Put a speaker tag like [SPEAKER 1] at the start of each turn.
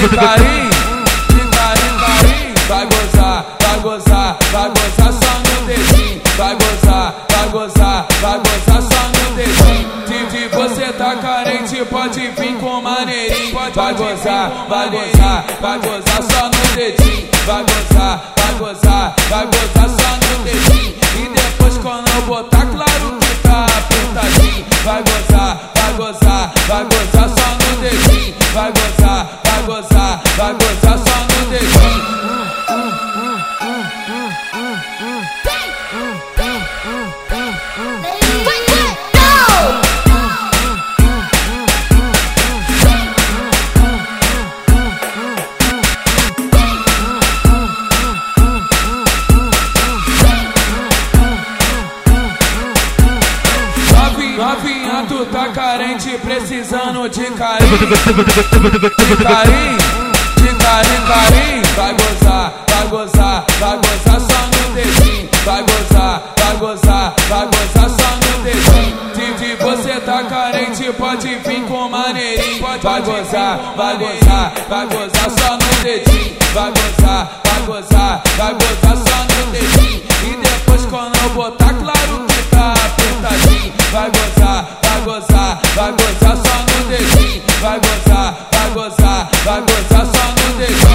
[SPEAKER 1] de carinho, de carinho, carinho. Vai gozar, vai gozar, vai gozar só no dedinho. Vai gozar, vai gozar, vai gozar só no dedinho. Se você tá carente, pode vir com maneirinho. Vai gozar, vai gozar, vai gozar só no dedinho. Vai gozar, vai gozar, vai gozar só no dedinho. E depois quando eu botar, claro que tá apertadinho. Vai gozar, vai gozar, vai gozar só no dedinho. Vai gozar, vai gozar, vai gozar só no dedinho. Novinha, tu tá carente, precisando de carinho. De carinho, de carinho, carinho. Vai gozar, vai gozar, vai gozar só no dedinho. Vai gozar, vai gozar, vai gozar só no dedinho. Se você tá carente, pode vir com maneirinho. Vai gozar, vai gozar, vai gozar só no dedinho. Vai gozar, vai gozar, vai gozar só no dedinho. E depois quando eu botar claro que tá apertadinho. Vai gozar, vai gozar, vai gozar só no dedinho. Vai gozar, vai gozar, vai gozar só no dedinho.